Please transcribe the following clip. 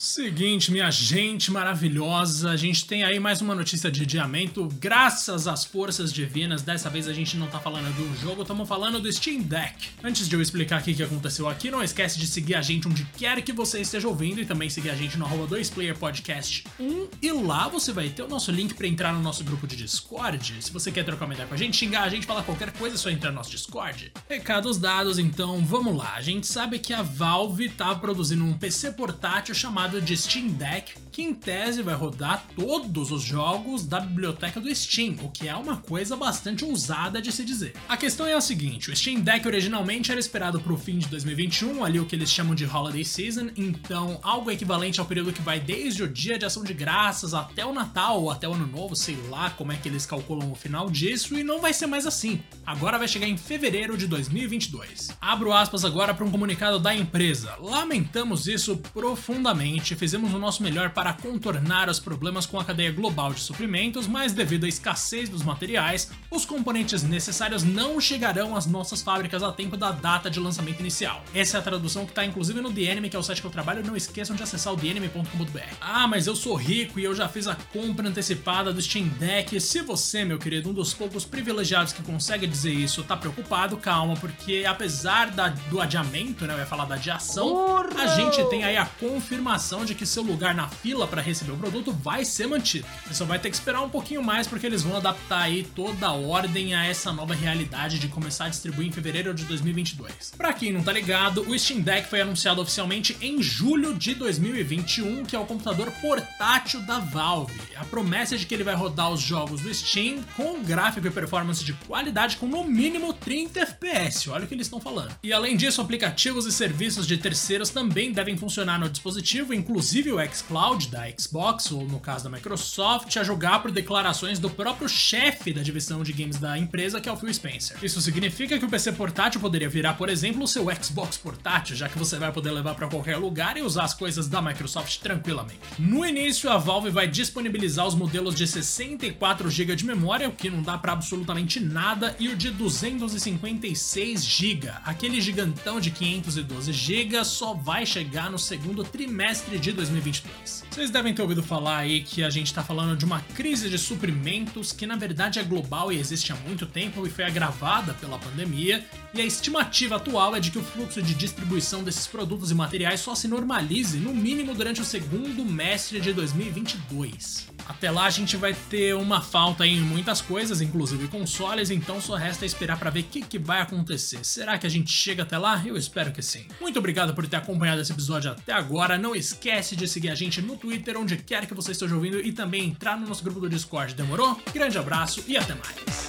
Seguinte, minha gente maravilhosa, a gente tem aí mais uma notícia de adiamento, graças às forças divinas. Dessa vez a gente não tá falando do jogo, estamos falando do Steam Deck. Antes de eu explicar o que aconteceu aqui, não esquece de seguir a gente onde quer que você esteja ouvindo e também seguir a gente no 2playerpodcast 1 e lá você vai ter o nosso link para entrar no nosso grupo de Discord. Se você quer trocar uma ideia com a gente, xingar a gente, falar qualquer coisa, é só entrar no nosso Discord. Recados dados, então vamos lá. A gente sabe que a Valve tá produzindo um PC portátil chamado chamado de Steam Deck, que em tese vai rodar todos os jogos da biblioteca do Steam, o que é uma coisa bastante ousada de se dizer. A questão é a seguinte: o Steam Deck originalmente era esperado para o fim de 2021, ali o que eles chamam de Holiday Season, então algo equivalente ao período que vai desde o dia de ação de graças até o Natal ou até o Ano Novo, sei lá como é que eles calculam o final disso, e não vai ser mais assim. Agora vai chegar em fevereiro de 2022. Abro aspas agora para um comunicado da empresa. Lamentamos isso profundamente fizemos o nosso melhor para contornar os problemas com a cadeia global de suprimentos, mas devido à escassez dos materiais, os componentes necessários não chegarão às nossas fábricas a tempo da data de lançamento inicial. Essa é a tradução que está inclusive no The Enemy, que é o site que eu trabalho, não esqueçam de acessar o TheEnemy.com.br. Ah, mas eu sou rico e eu já fiz a compra antecipada do Steam Deck. Se você, meu querido, um dos poucos privilegiados que consegue dizer isso, tá preocupado, calma, porque apesar da, do adiamento, né, eu ia falar da adiação, Porra! a gente tem aí a confirmação informação de que seu lugar na fila para receber o produto vai ser mantido. Você só vai ter que esperar um pouquinho mais porque eles vão adaptar aí toda a ordem a essa nova realidade de começar a distribuir em fevereiro de 2022. Para quem não tá ligado, o Steam Deck foi anunciado oficialmente em julho de 2021, que é o computador portátil da Valve. A promessa é de que ele vai rodar os jogos do Steam com gráfico e performance de qualidade com no mínimo 30 FPS. Olha o que eles estão falando. E além disso, aplicativos e serviços de terceiros também devem funcionar no dispositivo inclusive o xCloud da Xbox, ou no caso da Microsoft, a jogar por declarações do próprio chefe da divisão de games da empresa, que é o Phil Spencer. Isso significa que o PC portátil poderia virar, por exemplo, o seu Xbox portátil, já que você vai poder levar para qualquer lugar e usar as coisas da Microsoft tranquilamente. No início, a Valve vai disponibilizar os modelos de 64 GB de memória, o que não dá para absolutamente nada, e o de 256 GB. Aquele gigantão de 512 GB só vai chegar no segundo trimestre de 2022. Vocês devem ter ouvido falar aí que a gente está falando de uma crise de suprimentos que na verdade é global e existe há muito tempo e foi agravada pela pandemia, e a estimativa atual é de que o fluxo de distribuição desses produtos e materiais só se normalize no mínimo durante o segundo mestre de 2022. Até lá a gente vai ter uma falta em muitas coisas, inclusive consoles, então só resta esperar para ver o que, que vai acontecer. Será que a gente chega até lá? Eu espero que sim. Muito obrigado por ter acompanhado esse episódio até agora. Não esquece de seguir a gente no Twitter, onde quer que você esteja ouvindo, e também entrar no nosso grupo do Discord. Demorou? Grande abraço e até mais.